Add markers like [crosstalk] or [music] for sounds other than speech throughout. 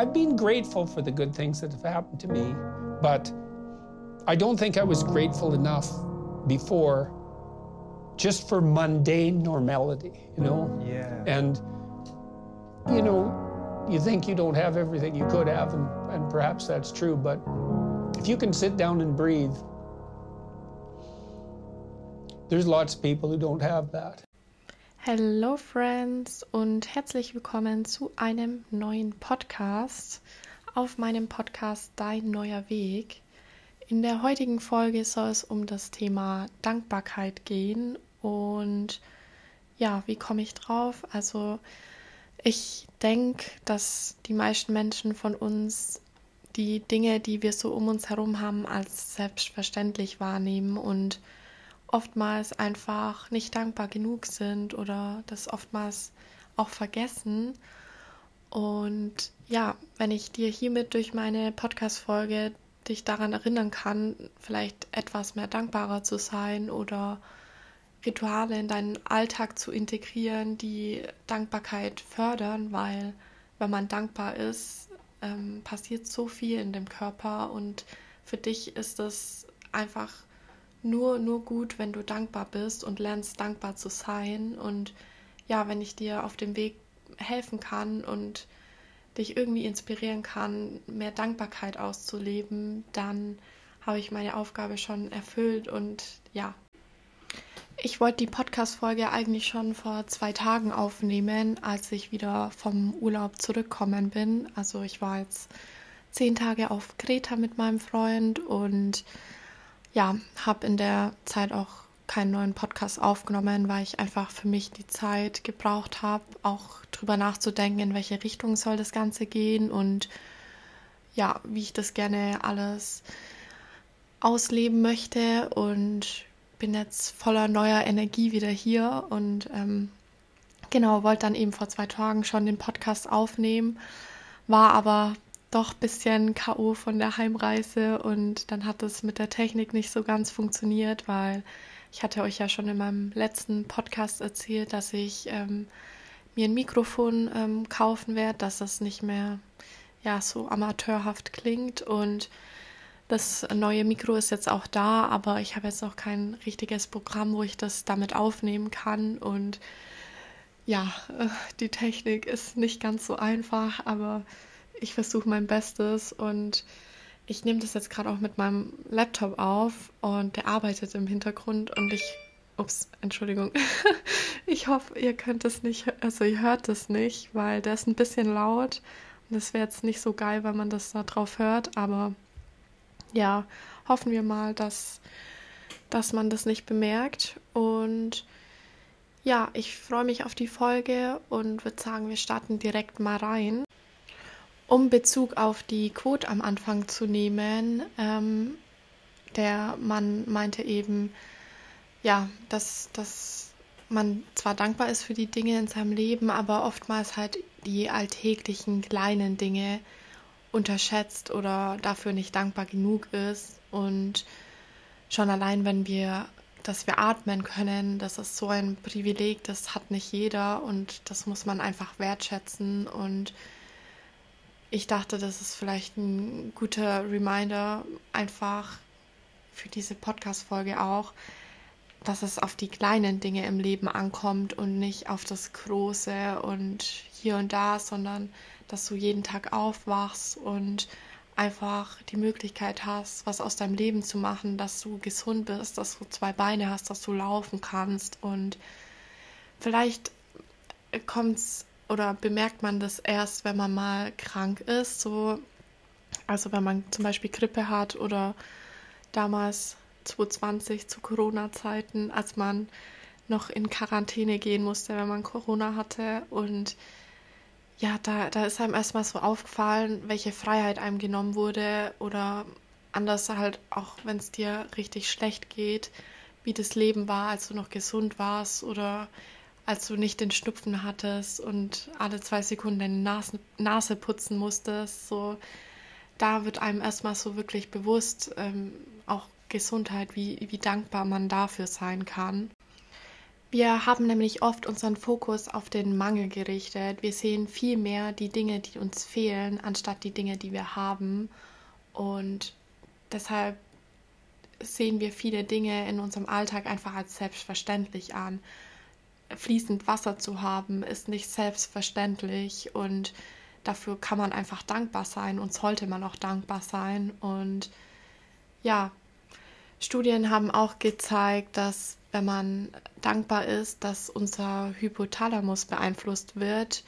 I've been grateful for the good things that have happened to me, but I don't think I was grateful enough before just for mundane normality, you know? Yeah. And, you know, you think you don't have everything you could have, and, and perhaps that's true, but if you can sit down and breathe, there's lots of people who don't have that. Hello Friends und herzlich willkommen zu einem neuen Podcast auf meinem Podcast Dein neuer Weg. In der heutigen Folge soll es um das Thema Dankbarkeit gehen und ja, wie komme ich drauf? Also ich denke, dass die meisten Menschen von uns die Dinge, die wir so um uns herum haben, als selbstverständlich wahrnehmen und oftmals einfach nicht dankbar genug sind oder das oftmals auch vergessen. Und ja, wenn ich dir hiermit durch meine Podcast-Folge dich daran erinnern kann, vielleicht etwas mehr dankbarer zu sein oder Rituale in deinen Alltag zu integrieren, die Dankbarkeit fördern, weil wenn man dankbar ist, ähm, passiert so viel in dem Körper und für dich ist es einfach nur, nur gut, wenn du dankbar bist und lernst dankbar zu sein. Und ja, wenn ich dir auf dem Weg helfen kann und dich irgendwie inspirieren kann, mehr Dankbarkeit auszuleben, dann habe ich meine Aufgabe schon erfüllt und ja, ich wollte die Podcast-Folge eigentlich schon vor zwei Tagen aufnehmen, als ich wieder vom Urlaub zurückgekommen bin. Also ich war jetzt zehn Tage auf Kreta mit meinem Freund und ja, habe in der Zeit auch keinen neuen Podcast aufgenommen, weil ich einfach für mich die Zeit gebraucht habe, auch drüber nachzudenken, in welche Richtung soll das Ganze gehen und ja, wie ich das gerne alles ausleben möchte und bin jetzt voller neuer Energie wieder hier und ähm, genau, wollte dann eben vor zwei Tagen schon den Podcast aufnehmen, war aber doch ein bisschen K.O. von der Heimreise und dann hat es mit der Technik nicht so ganz funktioniert, weil ich hatte euch ja schon in meinem letzten Podcast erzählt, dass ich ähm, mir ein Mikrofon ähm, kaufen werde, dass es nicht mehr ja so amateurhaft klingt und das neue Mikro ist jetzt auch da, aber ich habe jetzt noch kein richtiges Programm, wo ich das damit aufnehmen kann. Und ja, äh, die Technik ist nicht ganz so einfach, aber ich versuche mein Bestes und ich nehme das jetzt gerade auch mit meinem Laptop auf und der arbeitet im Hintergrund und ich, ups, Entschuldigung, [laughs] ich hoffe, ihr könnt es nicht, also ihr hört es nicht, weil der ist ein bisschen laut und das wäre jetzt nicht so geil, wenn man das da drauf hört, aber ja, hoffen wir mal, dass, dass man das nicht bemerkt. Und ja, ich freue mich auf die Folge und würde sagen, wir starten direkt mal rein. Um Bezug auf die Quote am Anfang zu nehmen, ähm, der Mann meinte eben, ja, dass, dass man zwar dankbar ist für die Dinge in seinem Leben, aber oftmals halt die alltäglichen kleinen Dinge unterschätzt oder dafür nicht dankbar genug ist. Und schon allein, wenn wir, dass wir atmen können, das ist so ein Privileg, das hat nicht jeder und das muss man einfach wertschätzen. Und ich dachte, das ist vielleicht ein guter Reminder, einfach für diese Podcast-Folge auch, dass es auf die kleinen Dinge im Leben ankommt und nicht auf das Große und hier und da, sondern dass du jeden Tag aufwachst und einfach die Möglichkeit hast, was aus deinem Leben zu machen, dass du gesund bist, dass du zwei Beine hast, dass du laufen kannst und vielleicht kommt's oder bemerkt man das erst, wenn man mal krank ist, so also wenn man zum Beispiel Grippe hat oder damals 2020 zu Corona-Zeiten, als man noch in Quarantäne gehen musste, wenn man Corona hatte. Und ja, da, da ist einem erstmal so aufgefallen, welche Freiheit einem genommen wurde oder anders halt auch, wenn es dir richtig schlecht geht, wie das Leben war, als du noch gesund warst oder als du nicht den Schnupfen hattest und alle zwei Sekunden deine Nase, Nase putzen musstest. So, da wird einem erstmal so wirklich bewusst, ähm, auch Gesundheit, wie, wie dankbar man dafür sein kann. Wir haben nämlich oft unseren Fokus auf den Mangel gerichtet. Wir sehen viel mehr die Dinge, die uns fehlen, anstatt die Dinge, die wir haben. Und deshalb sehen wir viele Dinge in unserem Alltag einfach als selbstverständlich an. Fließend Wasser zu haben ist nicht selbstverständlich und dafür kann man einfach dankbar sein und sollte man auch dankbar sein. Und ja, Studien haben auch gezeigt, dass wenn man dankbar ist, dass unser Hypothalamus beeinflusst wird.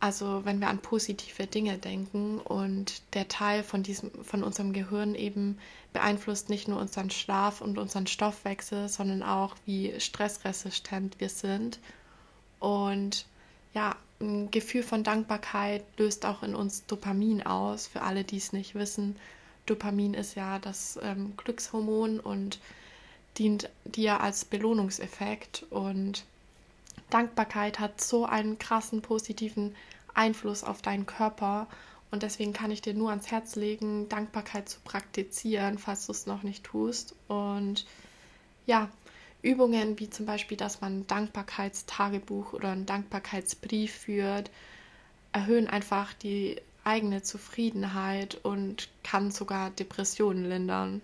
Also wenn wir an positive Dinge denken und der Teil von diesem, von unserem Gehirn eben beeinflusst nicht nur unseren Schlaf und unseren Stoffwechsel, sondern auch wie stressresistent wir sind. Und ja, ein Gefühl von Dankbarkeit löst auch in uns Dopamin aus. Für alle, die es nicht wissen, Dopamin ist ja das ähm, Glückshormon und dient dir als Belohnungseffekt und Dankbarkeit hat so einen krassen positiven Einfluss auf deinen Körper und deswegen kann ich dir nur ans Herz legen, Dankbarkeit zu praktizieren, falls du es noch nicht tust. Und ja, Übungen wie zum Beispiel, dass man ein Dankbarkeitstagebuch oder einen Dankbarkeitsbrief führt, erhöhen einfach die eigene Zufriedenheit und kann sogar Depressionen lindern.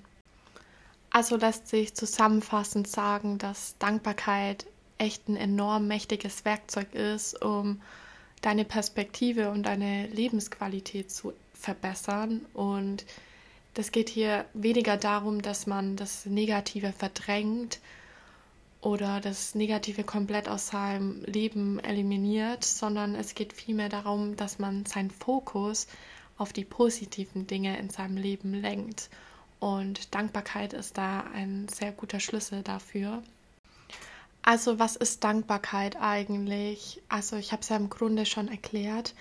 Also lässt sich zusammenfassend sagen, dass Dankbarkeit echt ein enorm mächtiges Werkzeug ist, um deine Perspektive und deine Lebensqualität zu verbessern. Und das geht hier weniger darum, dass man das Negative verdrängt oder das Negative komplett aus seinem Leben eliminiert, sondern es geht vielmehr darum, dass man seinen Fokus auf die positiven Dinge in seinem Leben lenkt und Dankbarkeit ist da ein sehr guter Schlüssel dafür. Also was ist Dankbarkeit eigentlich? Also ich habe es ja im Grunde schon erklärt.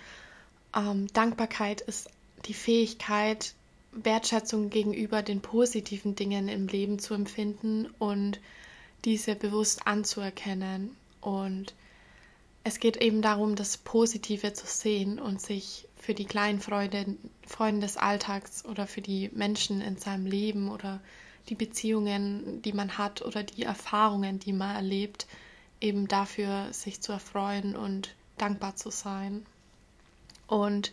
Ähm, Dankbarkeit ist die Fähigkeit, Wertschätzung gegenüber den positiven Dingen im Leben zu empfinden und diese bewusst anzuerkennen. Und es geht eben darum, das Positive zu sehen und sich für die kleinen Freude, Freuden des Alltags oder für die Menschen in seinem Leben oder die Beziehungen, die man hat oder die Erfahrungen, die man erlebt, eben dafür sich zu erfreuen und dankbar zu sein. Und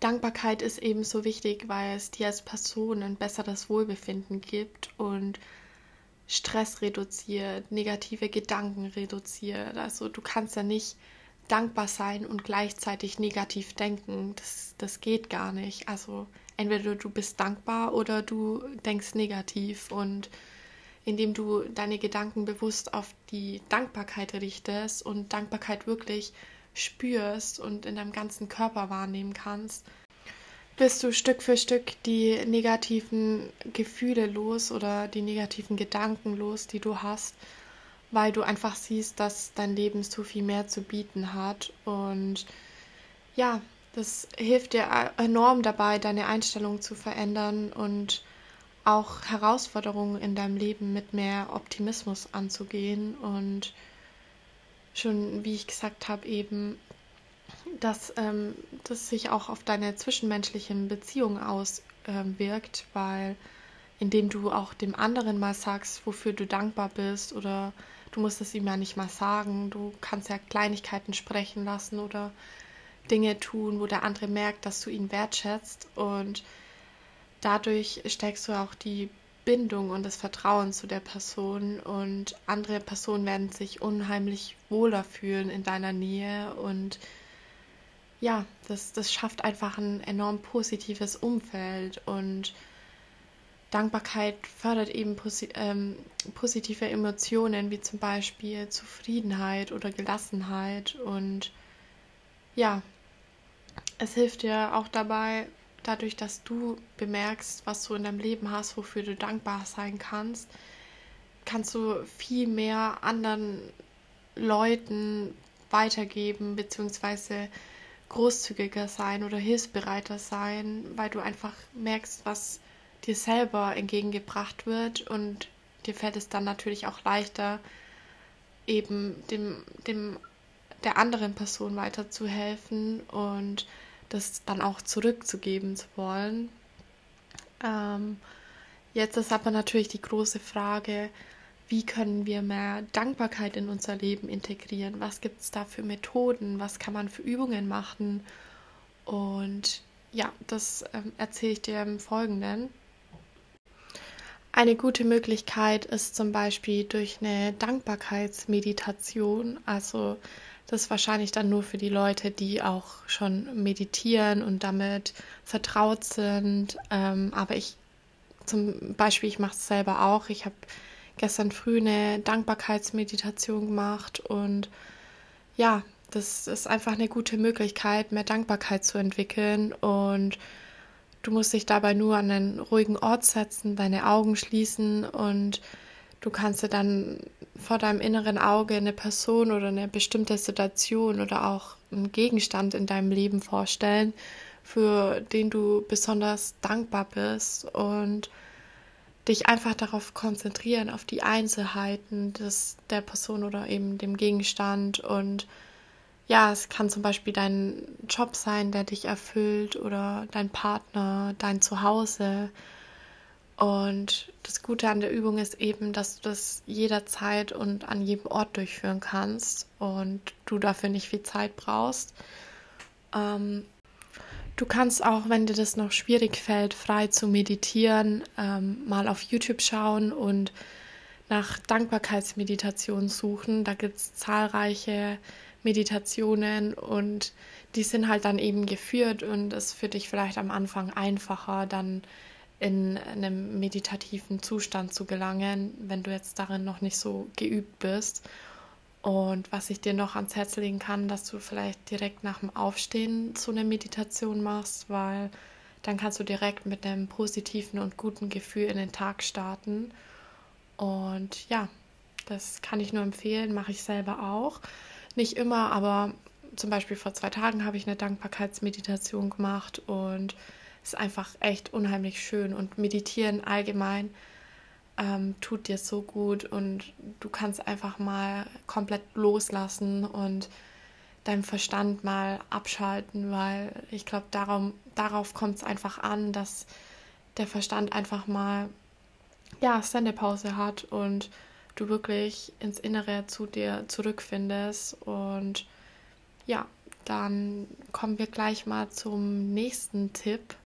Dankbarkeit ist eben so wichtig, weil es dir als Person ein besseres Wohlbefinden gibt und Stress reduziert, negative Gedanken reduziert. Also du kannst ja nicht dankbar sein und gleichzeitig negativ denken. Das, das geht gar nicht. Also entweder du bist dankbar oder du denkst negativ. Und indem du deine Gedanken bewusst auf die Dankbarkeit richtest und Dankbarkeit wirklich spürst und in deinem ganzen Körper wahrnehmen kannst, bist du Stück für Stück die negativen Gefühle los oder die negativen Gedanken los, die du hast weil du einfach siehst, dass dein Leben so viel mehr zu bieten hat. Und ja, das hilft dir enorm dabei, deine Einstellung zu verändern und auch Herausforderungen in deinem Leben mit mehr Optimismus anzugehen. Und schon, wie ich gesagt habe, eben, dass ähm, das sich auch auf deine zwischenmenschlichen Beziehungen auswirkt, ähm, weil indem du auch dem anderen mal sagst, wofür du dankbar bist oder Du musst es ihm ja nicht mal sagen. Du kannst ja Kleinigkeiten sprechen lassen oder Dinge tun, wo der andere merkt, dass du ihn wertschätzt. Und dadurch steigst du auch die Bindung und das Vertrauen zu der Person. Und andere Personen werden sich unheimlich wohler fühlen in deiner Nähe. Und ja, das, das schafft einfach ein enorm positives Umfeld. Und Dankbarkeit fördert eben posi ähm, positive Emotionen wie zum Beispiel Zufriedenheit oder Gelassenheit und ja, es hilft dir auch dabei, dadurch, dass du bemerkst, was du in deinem Leben hast, wofür du dankbar sein kannst, kannst du viel mehr anderen Leuten weitergeben, beziehungsweise großzügiger sein oder hilfsbereiter sein, weil du einfach merkst, was dir selber entgegengebracht wird. Und dir fällt es dann natürlich auch leichter, eben dem, dem der anderen Person weiterzuhelfen. Und das dann auch zurückzugeben zu wollen. Ähm, jetzt ist aber natürlich die große Frage, wie können wir mehr Dankbarkeit in unser Leben integrieren, was gibt es da für Methoden, was kann man für Übungen machen. Und ja, das ähm, erzähle ich dir im Folgenden. Eine gute Möglichkeit ist zum Beispiel durch eine Dankbarkeitsmeditation. Also das ist wahrscheinlich dann nur für die Leute, die auch schon meditieren und damit vertraut sind. Ähm, aber ich zum Beispiel, ich mache es selber auch. Ich habe gestern früh eine Dankbarkeitsmeditation gemacht und ja, das ist einfach eine gute Möglichkeit, mehr Dankbarkeit zu entwickeln und du musst dich dabei nur an einen ruhigen Ort setzen, deine Augen schließen und du kannst dir dann vor deinem inneren Auge eine Person oder eine bestimmte Situation oder auch einen Gegenstand in deinem Leben vorstellen, für den du besonders dankbar bist und dich einfach darauf konzentrieren, auf die Einzelheiten des, der Person oder eben dem Gegenstand. Und ja, es kann zum Beispiel dein Job sein, der dich erfüllt oder dein Partner, dein Zuhause. Und das Gute an der Übung ist eben, dass du das jederzeit und an jedem Ort durchführen kannst und du dafür nicht viel Zeit brauchst. Ähm, Du kannst auch, wenn dir das noch schwierig fällt, frei zu meditieren, ähm, mal auf YouTube schauen und nach Dankbarkeitsmeditation suchen. Da gibt es zahlreiche Meditationen und die sind halt dann eben geführt und es für dich vielleicht am Anfang einfacher, dann in einem meditativen Zustand zu gelangen, wenn du jetzt darin noch nicht so geübt bist. Und was ich dir noch ans Herz legen kann, dass du vielleicht direkt nach dem Aufstehen so eine Meditation machst, weil dann kannst du direkt mit einem positiven und guten Gefühl in den Tag starten. Und ja, das kann ich nur empfehlen, mache ich selber auch. Nicht immer, aber zum Beispiel vor zwei Tagen habe ich eine Dankbarkeitsmeditation gemacht und es ist einfach echt unheimlich schön. Und meditieren allgemein ähm, tut dir so gut und du kannst einfach mal komplett loslassen und deinem Verstand mal abschalten, weil ich glaube, darauf kommt es einfach an, dass der Verstand einfach mal ja, Sendepause hat und du wirklich ins Innere zu dir zurückfindest. Und ja, dann kommen wir gleich mal zum nächsten Tipp.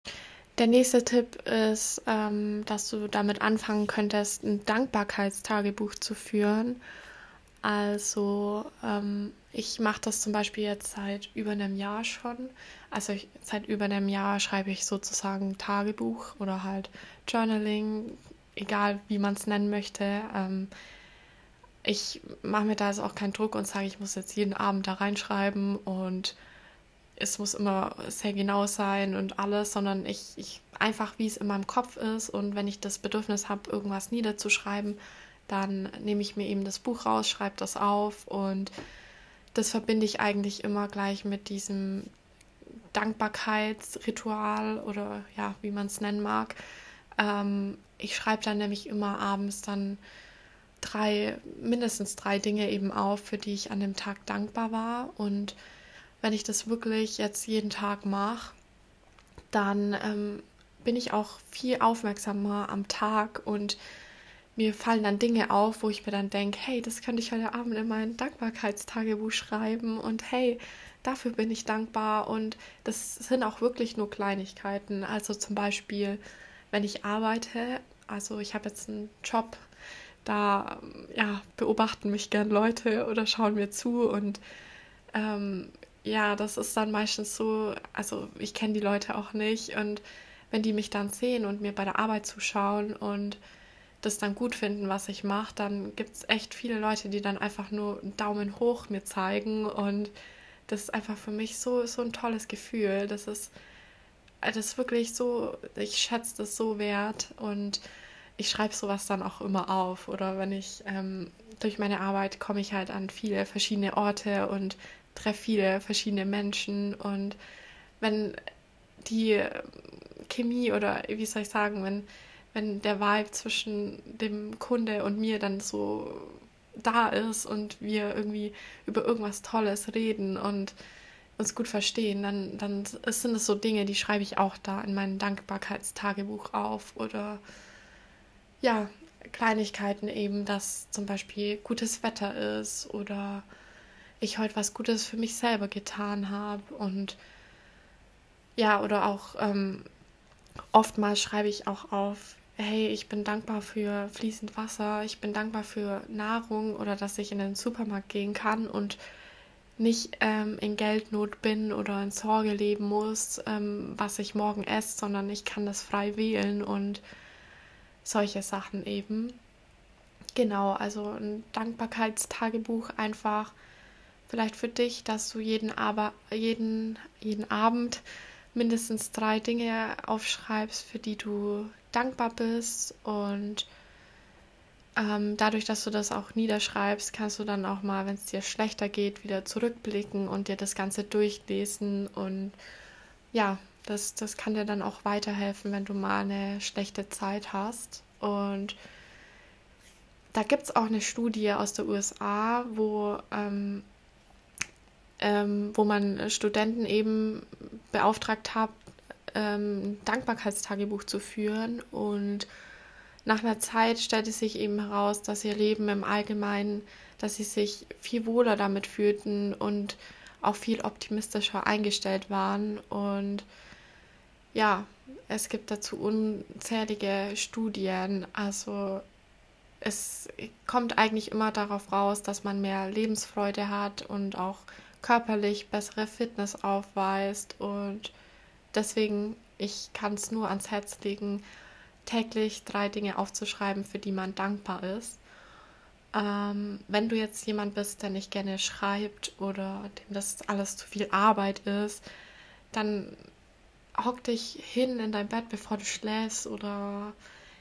Der nächste Tipp ist, ähm, dass du damit anfangen könntest, ein Dankbarkeitstagebuch zu führen. Also ähm, ich mache das zum Beispiel jetzt seit über einem Jahr schon. Also ich, seit über einem Jahr schreibe ich sozusagen Tagebuch oder halt Journaling, egal wie man es nennen möchte. Ähm, ich mache mir da also auch keinen Druck und sage, ich muss jetzt jeden Abend da reinschreiben und es muss immer sehr genau sein und alles, sondern ich, ich einfach, wie es in meinem Kopf ist und wenn ich das Bedürfnis habe, irgendwas niederzuschreiben, dann nehme ich mir eben das Buch raus, schreibe das auf und das verbinde ich eigentlich immer gleich mit diesem Dankbarkeitsritual oder ja, wie man es nennen mag. Ähm, ich schreibe dann nämlich immer abends dann drei, mindestens drei Dinge eben auf, für die ich an dem Tag dankbar war und wenn ich das wirklich jetzt jeden Tag mache, dann ähm, bin ich auch viel aufmerksamer am Tag und mir fallen dann Dinge auf, wo ich mir dann denke, hey, das könnte ich heute Abend in mein Dankbarkeitstagebuch schreiben und hey, dafür bin ich dankbar und das sind auch wirklich nur Kleinigkeiten. Also zum Beispiel, wenn ich arbeite, also ich habe jetzt einen Job, da ja, beobachten mich gern Leute oder schauen mir zu und ähm, ja, das ist dann meistens so, also ich kenne die Leute auch nicht und wenn die mich dann sehen und mir bei der Arbeit zuschauen und das dann gut finden, was ich mache, dann gibt es echt viele Leute, die dann einfach nur einen Daumen hoch mir zeigen und das ist einfach für mich so, so ein tolles Gefühl. Das ist, das ist wirklich so, ich schätze das so wert und ich schreibe sowas dann auch immer auf. Oder wenn ich ähm, durch meine Arbeit komme ich halt an viele verschiedene Orte und treffe viele verschiedene Menschen und wenn die Chemie oder wie soll ich sagen, wenn, wenn der Vibe zwischen dem Kunde und mir dann so da ist und wir irgendwie über irgendwas Tolles reden und uns gut verstehen, dann, dann sind es so Dinge, die schreibe ich auch da in mein Dankbarkeitstagebuch auf oder ja, Kleinigkeiten eben, dass zum Beispiel gutes Wetter ist oder ich heute was Gutes für mich selber getan habe und ja, oder auch ähm, oftmals schreibe ich auch auf, hey, ich bin dankbar für fließend Wasser, ich bin dankbar für Nahrung oder dass ich in den Supermarkt gehen kann und nicht ähm, in Geldnot bin oder in Sorge leben muss, ähm, was ich morgen esse, sondern ich kann das frei wählen und solche Sachen eben. Genau, also ein Dankbarkeitstagebuch einfach vielleicht für dich, dass du jeden, aber, jeden, jeden Abend mindestens drei Dinge aufschreibst, für die du dankbar bist und ähm, dadurch, dass du das auch niederschreibst, kannst du dann auch mal, wenn es dir schlechter geht, wieder zurückblicken und dir das Ganze durchlesen. Und ja, das, das kann dir dann auch weiterhelfen, wenn du mal eine schlechte Zeit hast. Und da gibt es auch eine Studie aus der USA, wo, ähm, ähm, wo man Studenten eben beauftragt hat, ähm, ein Dankbarkeitstagebuch zu führen und nach einer Zeit stellte sich eben heraus, dass ihr Leben im Allgemeinen, dass sie sich viel wohler damit fühlten und auch viel optimistischer eingestellt waren. Und ja, es gibt dazu unzählige Studien. Also es kommt eigentlich immer darauf raus, dass man mehr Lebensfreude hat und auch körperlich bessere Fitness aufweist. Und deswegen, ich kann es nur ans Herz legen, täglich drei Dinge aufzuschreiben, für die man dankbar ist. Ähm, wenn du jetzt jemand bist, der nicht gerne schreibt oder dem das alles zu viel Arbeit ist, dann hock dich hin in dein Bett, bevor du schläfst oder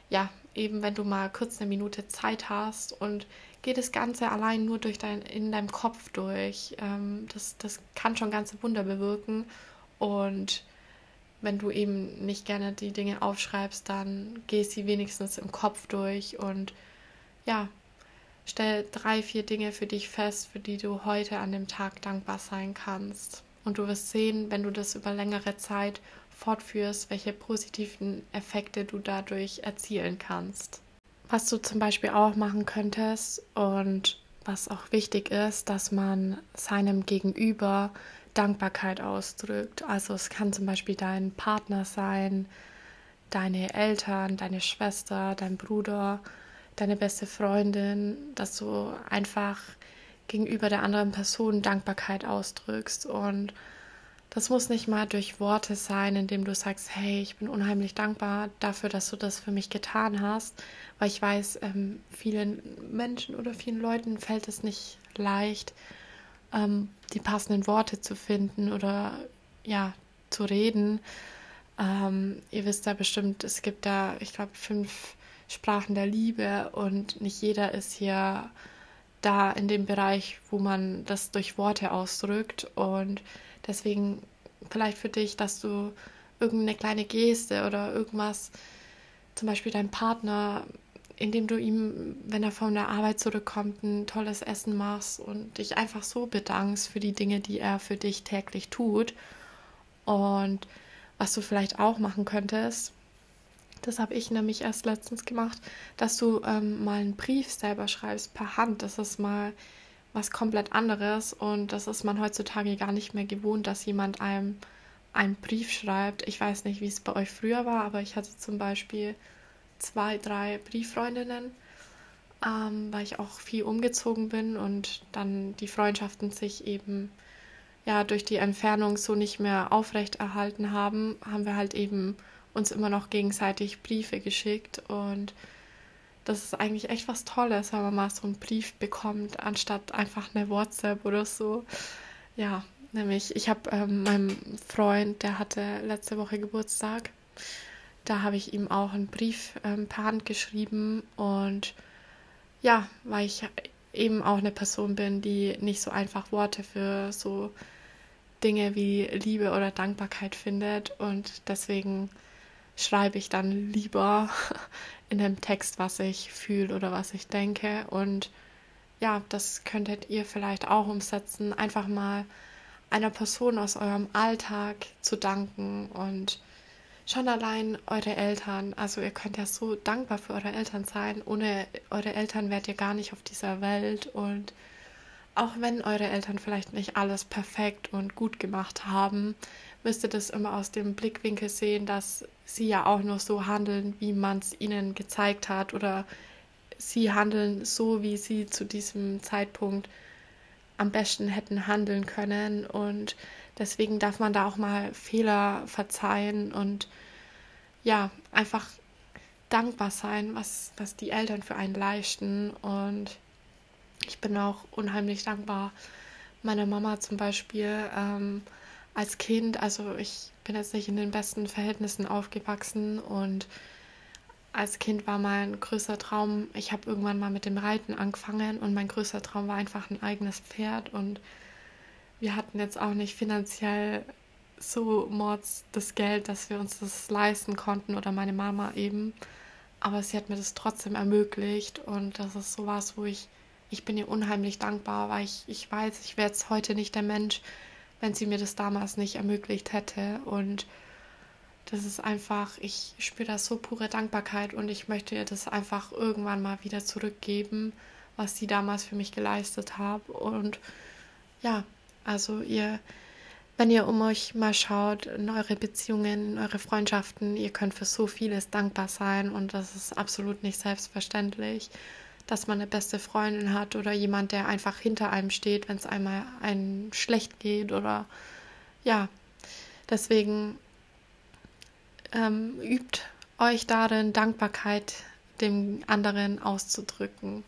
ja, eben wenn du mal kurz eine Minute Zeit hast und geh das Ganze allein nur durch dein, in deinem Kopf durch. Ähm, das, das kann schon ganze Wunder bewirken und wenn du eben nicht gerne die Dinge aufschreibst, dann geh sie wenigstens im Kopf durch und ja, stell drei, vier Dinge für dich fest, für die du heute an dem Tag dankbar sein kannst. Und du wirst sehen, wenn du das über längere Zeit fortführst, welche positiven Effekte du dadurch erzielen kannst. Was du zum Beispiel auch machen könntest und was auch wichtig ist, dass man seinem Gegenüber Dankbarkeit ausdrückt. Also es kann zum Beispiel dein Partner sein, deine Eltern, deine Schwester, dein Bruder, deine beste Freundin, dass du einfach gegenüber der anderen Person Dankbarkeit ausdrückst. Und das muss nicht mal durch Worte sein, indem du sagst, hey, ich bin unheimlich dankbar dafür, dass du das für mich getan hast, weil ich weiß, ähm, vielen Menschen oder vielen Leuten fällt es nicht leicht, ähm, die passenden Worte zu finden oder ja, zu reden. Ähm, ihr wisst da bestimmt, es gibt da, ich glaube, fünf Sprachen der Liebe und nicht jeder ist hier da in dem Bereich, wo man das durch Worte ausdrückt. Und deswegen vielleicht für dich, dass du irgendeine kleine Geste oder irgendwas, zum Beispiel dein Partner indem du ihm, wenn er von der Arbeit zurückkommt, ein tolles Essen machst und dich einfach so bedankst für die Dinge, die er für dich täglich tut. Und was du vielleicht auch machen könntest, das habe ich nämlich erst letztens gemacht, dass du ähm, mal einen Brief selber schreibst per Hand. Das ist mal was komplett anderes und das ist man heutzutage gar nicht mehr gewohnt, dass jemand einem einen Brief schreibt. Ich weiß nicht, wie es bei euch früher war, aber ich hatte zum Beispiel zwei, drei Brieffreundinnen, ähm, weil ich auch viel umgezogen bin und dann die Freundschaften sich eben ja durch die Entfernung so nicht mehr aufrecht erhalten haben, haben wir halt eben uns immer noch gegenseitig Briefe geschickt und das ist eigentlich echt was Tolles, wenn man mal so einen Brief bekommt, anstatt einfach eine WhatsApp oder so. Ja, nämlich ich habe ähm, meinem Freund, der hatte letzte Woche Geburtstag da habe ich ihm auch einen Brief ähm, per Hand geschrieben und ja, weil ich eben auch eine Person bin, die nicht so einfach Worte für so Dinge wie Liebe oder Dankbarkeit findet und deswegen schreibe ich dann lieber [laughs] in dem Text, was ich fühle oder was ich denke. Und ja, das könntet ihr vielleicht auch umsetzen, einfach mal einer Person aus eurem Alltag zu danken und schon allein eure Eltern, also ihr könnt ja so dankbar für eure Eltern sein. Ohne eure Eltern wärt ihr gar nicht auf dieser Welt. Und auch wenn eure Eltern vielleicht nicht alles perfekt und gut gemacht haben, müsst ihr das immer aus dem Blickwinkel sehen, dass sie ja auch nur so handeln, wie man es ihnen gezeigt hat oder sie handeln so, wie sie zu diesem Zeitpunkt am besten hätten handeln können. Und deswegen darf man da auch mal Fehler verzeihen und ja, einfach dankbar sein, was, was die Eltern für einen leisten. Und ich bin auch unheimlich dankbar meiner Mama zum Beispiel ähm, als Kind. Also ich bin jetzt nicht in den besten Verhältnissen aufgewachsen und als Kind war mein größter Traum, ich habe irgendwann mal mit dem Reiten angefangen und mein größter Traum war einfach ein eigenes Pferd und wir hatten jetzt auch nicht finanziell so mords das Geld, dass wir uns das leisten konnten oder meine Mama eben. Aber sie hat mir das trotzdem ermöglicht und das ist sowas, wo ich ich bin ihr unheimlich dankbar, weil ich, ich weiß, ich wäre jetzt heute nicht der Mensch, wenn sie mir das damals nicht ermöglicht hätte. Und das ist einfach, ich spüre da so pure Dankbarkeit und ich möchte ihr das einfach irgendwann mal wieder zurückgeben, was sie damals für mich geleistet hat. Und ja, also ihr, wenn ihr um euch mal schaut, in eure Beziehungen, in eure Freundschaften, ihr könnt für so vieles dankbar sein und das ist absolut nicht selbstverständlich dass man eine beste Freundin hat oder jemand, der einfach hinter einem steht, wenn es einmal einem schlecht geht oder ja, deswegen ähm, übt euch darin, Dankbarkeit dem anderen auszudrücken.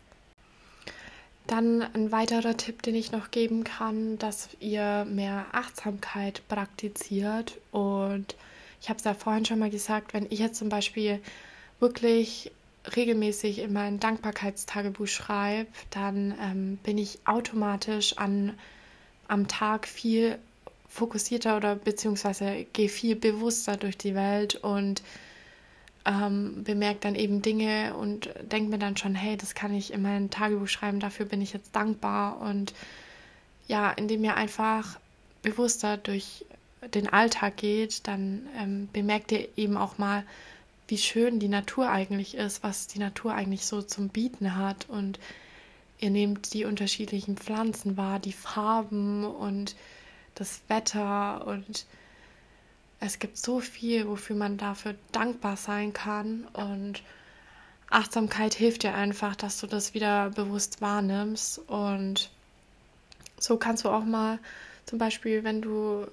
Dann ein weiterer Tipp, den ich noch geben kann, dass ihr mehr Achtsamkeit praktiziert. Und ich habe es ja vorhin schon mal gesagt, wenn ich jetzt zum Beispiel wirklich regelmäßig in mein Dankbarkeitstagebuch schreibe, dann ähm, bin ich automatisch an, am Tag viel fokussierter oder beziehungsweise gehe viel bewusster durch die Welt und ähm, bemerke dann eben Dinge und denke mir dann schon, hey, das kann ich in mein Tagebuch schreiben, dafür bin ich jetzt dankbar. Und ja, indem ihr einfach bewusster durch den Alltag geht, dann ähm, bemerkt ihr eben auch mal, wie schön die Natur eigentlich ist, was die Natur eigentlich so zum Bieten hat. Und ihr nehmt die unterschiedlichen Pflanzen wahr, die Farben und das Wetter und es gibt so viel, wofür man dafür dankbar sein kann. Und Achtsamkeit hilft dir einfach, dass du das wieder bewusst wahrnimmst. Und so kannst du auch mal zum Beispiel, wenn du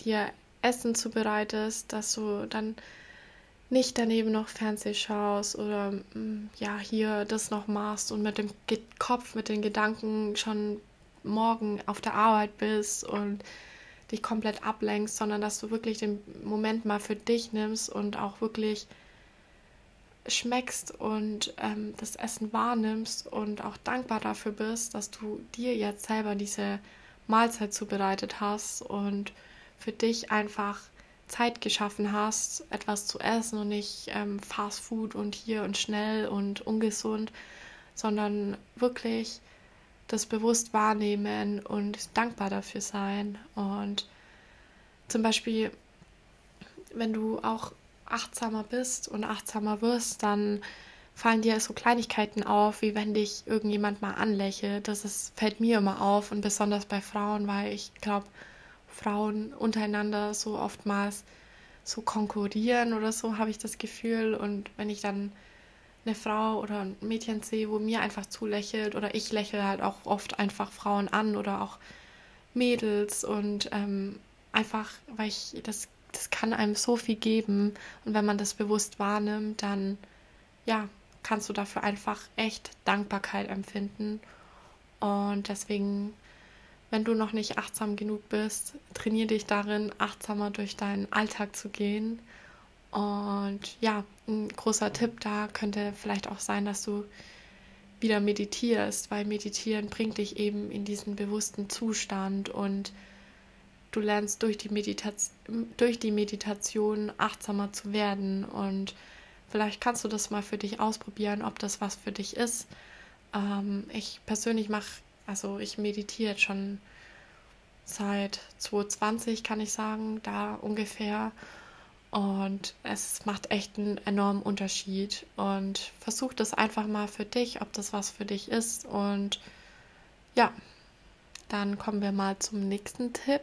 dir Essen zubereitest, dass du dann nicht daneben noch Fernseh schaust oder mm, ja, hier das noch machst und mit dem Kopf, mit den Gedanken schon morgen auf der Arbeit bist und dich komplett ablenkst, sondern dass du wirklich den Moment mal für dich nimmst und auch wirklich schmeckst und ähm, das Essen wahrnimmst und auch dankbar dafür bist, dass du dir jetzt selber diese Mahlzeit zubereitet hast und für dich einfach Zeit geschaffen hast, etwas zu essen und nicht ähm, Fast Food und hier und schnell und ungesund, sondern wirklich das bewusst wahrnehmen und dankbar dafür sein. Und zum Beispiel, wenn du auch achtsamer bist und achtsamer wirst, dann fallen dir so Kleinigkeiten auf, wie wenn dich irgendjemand mal anlächelt. Das ist, fällt mir immer auf und besonders bei Frauen, weil ich glaube, Frauen untereinander so oftmals so konkurrieren oder so, habe ich das Gefühl. Und wenn ich dann eine Frau oder ein Mädchen sehe, wo mir einfach zulächelt oder ich lächle halt auch oft einfach Frauen an oder auch Mädels. Und ähm, einfach, weil ich das, das kann einem so viel geben. Und wenn man das bewusst wahrnimmt, dann ja, kannst du dafür einfach echt Dankbarkeit empfinden. Und deswegen wenn du noch nicht achtsam genug bist, trainiere dich darin, achtsamer durch deinen Alltag zu gehen. Und ja, ein großer Tipp da könnte vielleicht auch sein, dass du wieder meditierst, weil meditieren bringt dich eben in diesen bewussten Zustand und du lernst durch die, Medita durch die Meditation achtsamer zu werden und vielleicht kannst du das mal für dich ausprobieren, ob das was für dich ist. Ähm, ich persönlich mache also ich meditiere schon seit 2020, kann ich sagen, da ungefähr. Und es macht echt einen enormen Unterschied. Und versuch das einfach mal für dich, ob das was für dich ist. Und ja, dann kommen wir mal zum nächsten Tipp.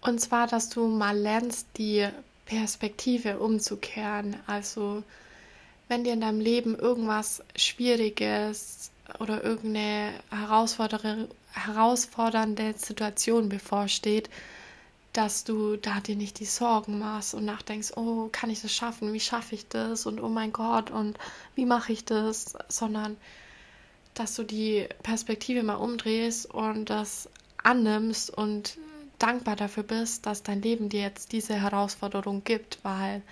Und zwar, dass du mal lernst, die Perspektive umzukehren. Also, wenn dir in deinem Leben irgendwas Schwieriges oder irgendeine herausfordernde Situation bevorsteht, dass du da dir nicht die Sorgen machst und nachdenkst, oh, kann ich das schaffen? Wie schaffe ich das? Und oh mein Gott, und wie mache ich das? Sondern dass du die Perspektive mal umdrehst und das annimmst und dankbar dafür bist, dass dein Leben dir jetzt diese Herausforderung gibt, weil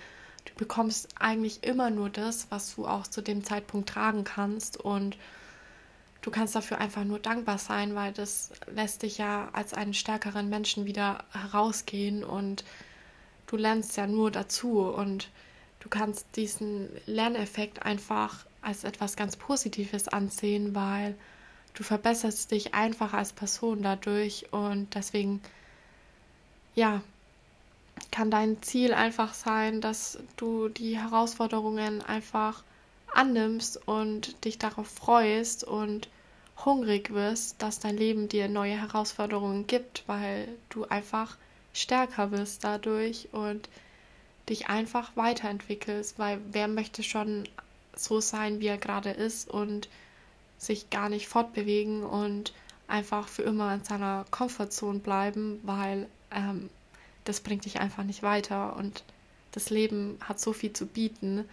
du bekommst eigentlich immer nur das, was du auch zu dem Zeitpunkt tragen kannst und du kannst dafür einfach nur dankbar sein, weil das lässt dich ja als einen stärkeren Menschen wieder herausgehen und du lernst ja nur dazu und du kannst diesen Lerneffekt einfach als etwas ganz Positives ansehen, weil du verbesserst dich einfach als Person dadurch und deswegen ja, kann dein Ziel einfach sein, dass du die Herausforderungen einfach annimmst und dich darauf freust und hungrig wirst, dass dein Leben dir neue Herausforderungen gibt, weil du einfach stärker wirst dadurch und dich einfach weiterentwickelst, weil wer möchte schon so sein, wie er gerade ist und sich gar nicht fortbewegen und einfach für immer in seiner Komfortzone bleiben, weil ähm, das bringt dich einfach nicht weiter und das Leben hat so viel zu bieten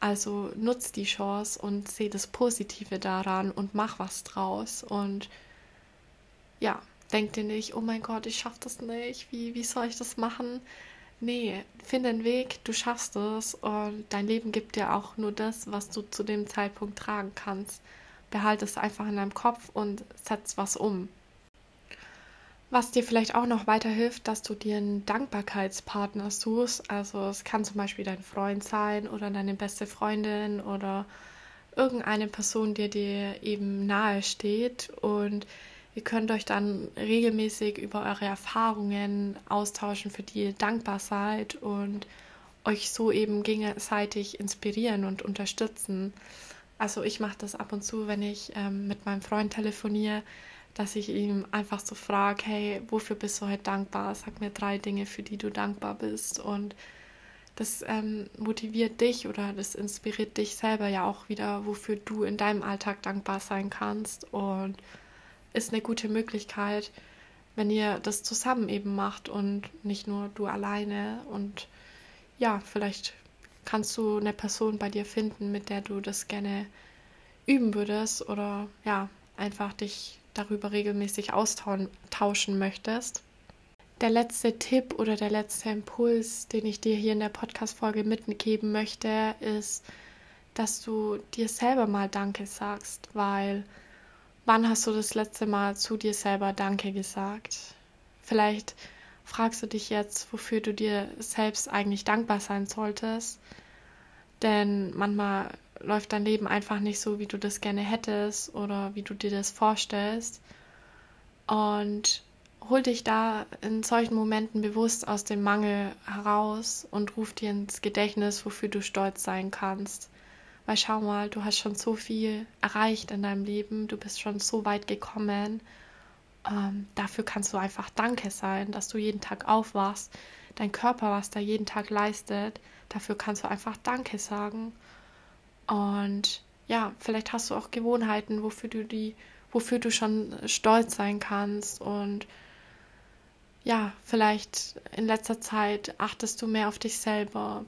also nutz die Chance und seh das Positive daran und mach was draus. Und ja, denk dir nicht, oh mein Gott, ich schaff das nicht, wie, wie soll ich das machen? Nee, finde einen Weg, du schaffst es und dein Leben gibt dir auch nur das, was du zu dem Zeitpunkt tragen kannst. Behalte es einfach in deinem Kopf und setz was um. Was dir vielleicht auch noch weiterhilft, dass du dir einen Dankbarkeitspartner suchst. Also es kann zum Beispiel dein Freund sein oder deine beste Freundin oder irgendeine Person, die dir eben nahe steht. Und ihr könnt euch dann regelmäßig über eure Erfahrungen austauschen, für die ihr dankbar seid und euch so eben gegenseitig inspirieren und unterstützen. Also ich mache das ab und zu, wenn ich ähm, mit meinem Freund telefoniere dass ich ihm einfach so frage, hey, wofür bist du heute dankbar? Sag mir drei Dinge, für die du dankbar bist. Und das ähm, motiviert dich oder das inspiriert dich selber ja auch wieder, wofür du in deinem Alltag dankbar sein kannst. Und ist eine gute Möglichkeit, wenn ihr das zusammen eben macht und nicht nur du alleine. Und ja, vielleicht kannst du eine Person bei dir finden, mit der du das gerne üben würdest oder ja, einfach dich darüber regelmäßig austauschen möchtest. Der letzte Tipp oder der letzte Impuls, den ich dir hier in der Podcast-Folge mitgeben möchte, ist, dass du dir selber mal Danke sagst, weil wann hast du das letzte Mal zu dir selber Danke gesagt? Vielleicht fragst du dich jetzt, wofür du dir selbst eigentlich dankbar sein solltest. Denn manchmal läuft dein Leben einfach nicht so, wie du das gerne hättest oder wie du dir das vorstellst. Und hol dich da in solchen Momenten bewusst aus dem Mangel heraus und ruf dir ins Gedächtnis, wofür du stolz sein kannst. Weil schau mal, du hast schon so viel erreicht in deinem Leben, du bist schon so weit gekommen. Ähm, dafür kannst du einfach Danke sein, dass du jeden Tag aufwachst. Dein Körper, was da jeden Tag leistet, dafür kannst du einfach Danke sagen. Und ja, vielleicht hast du auch Gewohnheiten, wofür du die, wofür du schon stolz sein kannst. Und ja, vielleicht in letzter Zeit achtest du mehr auf dich selber,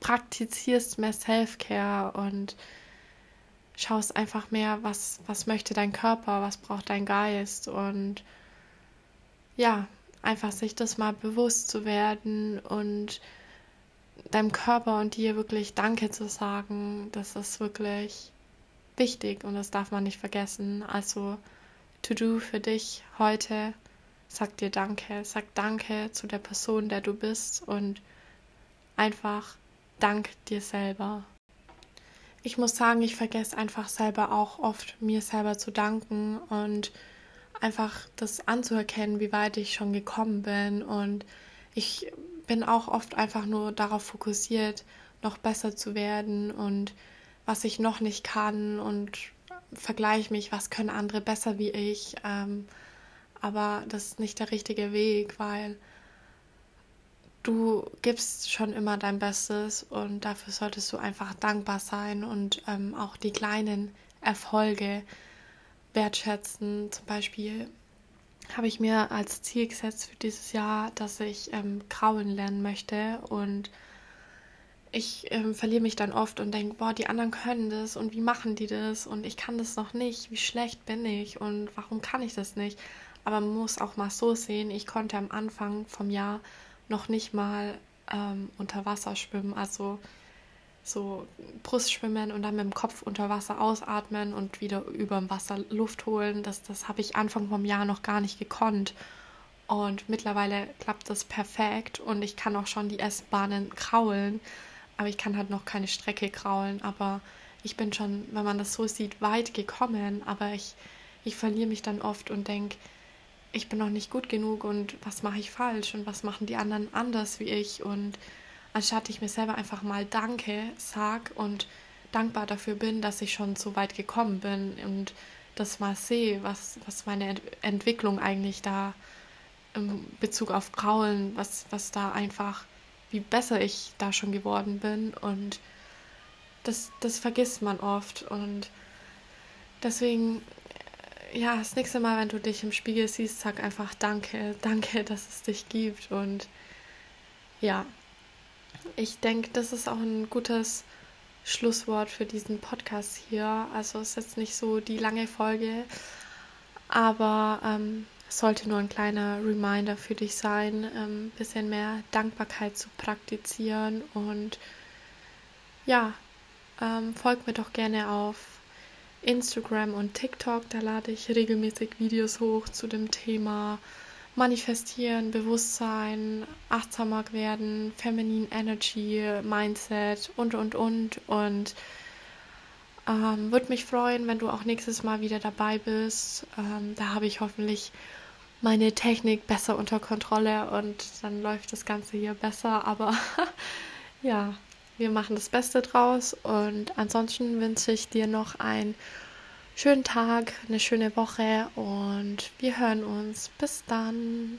praktizierst mehr Self-Care und schaust einfach mehr, was, was möchte dein Körper, was braucht dein Geist und ja, einfach sich das mal bewusst zu werden und deinem Körper und dir wirklich Danke zu sagen, das ist wirklich wichtig und das darf man nicht vergessen. Also To-Do für dich heute, sag dir Danke, sag Danke zu der Person, der du bist und einfach dank dir selber. Ich muss sagen, ich vergesse einfach selber auch oft, mir selber zu danken und einfach das anzuerkennen, wie weit ich schon gekommen bin und ich bin auch oft einfach nur darauf fokussiert, noch besser zu werden und was ich noch nicht kann und vergleiche mich, was können andere besser wie ich. Ähm, aber das ist nicht der richtige Weg, weil du gibst schon immer dein Bestes und dafür solltest du einfach dankbar sein und ähm, auch die kleinen Erfolge wertschätzen. Zum Beispiel habe ich mir als Ziel gesetzt für dieses Jahr, dass ich ähm, kraulen lernen möchte. Und ich ähm, verliere mich dann oft und denke, boah, die anderen können das und wie machen die das? Und ich kann das noch nicht, wie schlecht bin ich und warum kann ich das nicht? Aber man muss auch mal so sehen, ich konnte am Anfang vom Jahr noch nicht mal ähm, unter Wasser schwimmen, also so Brustschwimmen und dann mit dem Kopf unter Wasser ausatmen und wieder über dem Wasser Luft holen. Das, das habe ich Anfang vom Jahr noch gar nicht gekonnt. Und mittlerweile klappt das perfekt und ich kann auch schon die S-Bahnen kraulen aber ich kann halt noch keine Strecke kraulen. Aber ich bin schon, wenn man das so sieht, weit gekommen. Aber ich, ich verliere mich dann oft und denke, ich bin noch nicht gut genug und was mache ich falsch und was machen die anderen anders wie ich. Und anstatt ich mir selber einfach mal Danke sag und dankbar dafür bin, dass ich schon so weit gekommen bin und das mal sehe, was, was meine Ent Entwicklung eigentlich da im Bezug auf Kraulen, was, was da einfach wie besser ich da schon geworden bin und das, das vergisst man oft und deswegen, ja, das nächste Mal, wenn du dich im Spiegel siehst, sag einfach Danke, [laughs] danke, dass es dich gibt und ja, ich denke, das ist auch ein gutes Schlusswort für diesen Podcast hier. Also es ist jetzt nicht so die lange Folge, aber ähm, sollte nur ein kleiner Reminder für dich sein, ein ähm, bisschen mehr Dankbarkeit zu praktizieren. Und ja, ähm, folg mir doch gerne auf Instagram und TikTok. Da lade ich regelmäßig Videos hoch zu dem Thema Manifestieren, Bewusstsein, achtsamer werden, Feminine Energy, Mindset und, und, und. Und ähm, Würde mich freuen, wenn du auch nächstes Mal wieder dabei bist. Ähm, da habe ich hoffentlich meine Technik besser unter Kontrolle und dann läuft das Ganze hier besser. Aber [laughs] ja, wir machen das Beste draus und ansonsten wünsche ich dir noch einen schönen Tag, eine schöne Woche und wir hören uns. Bis dann.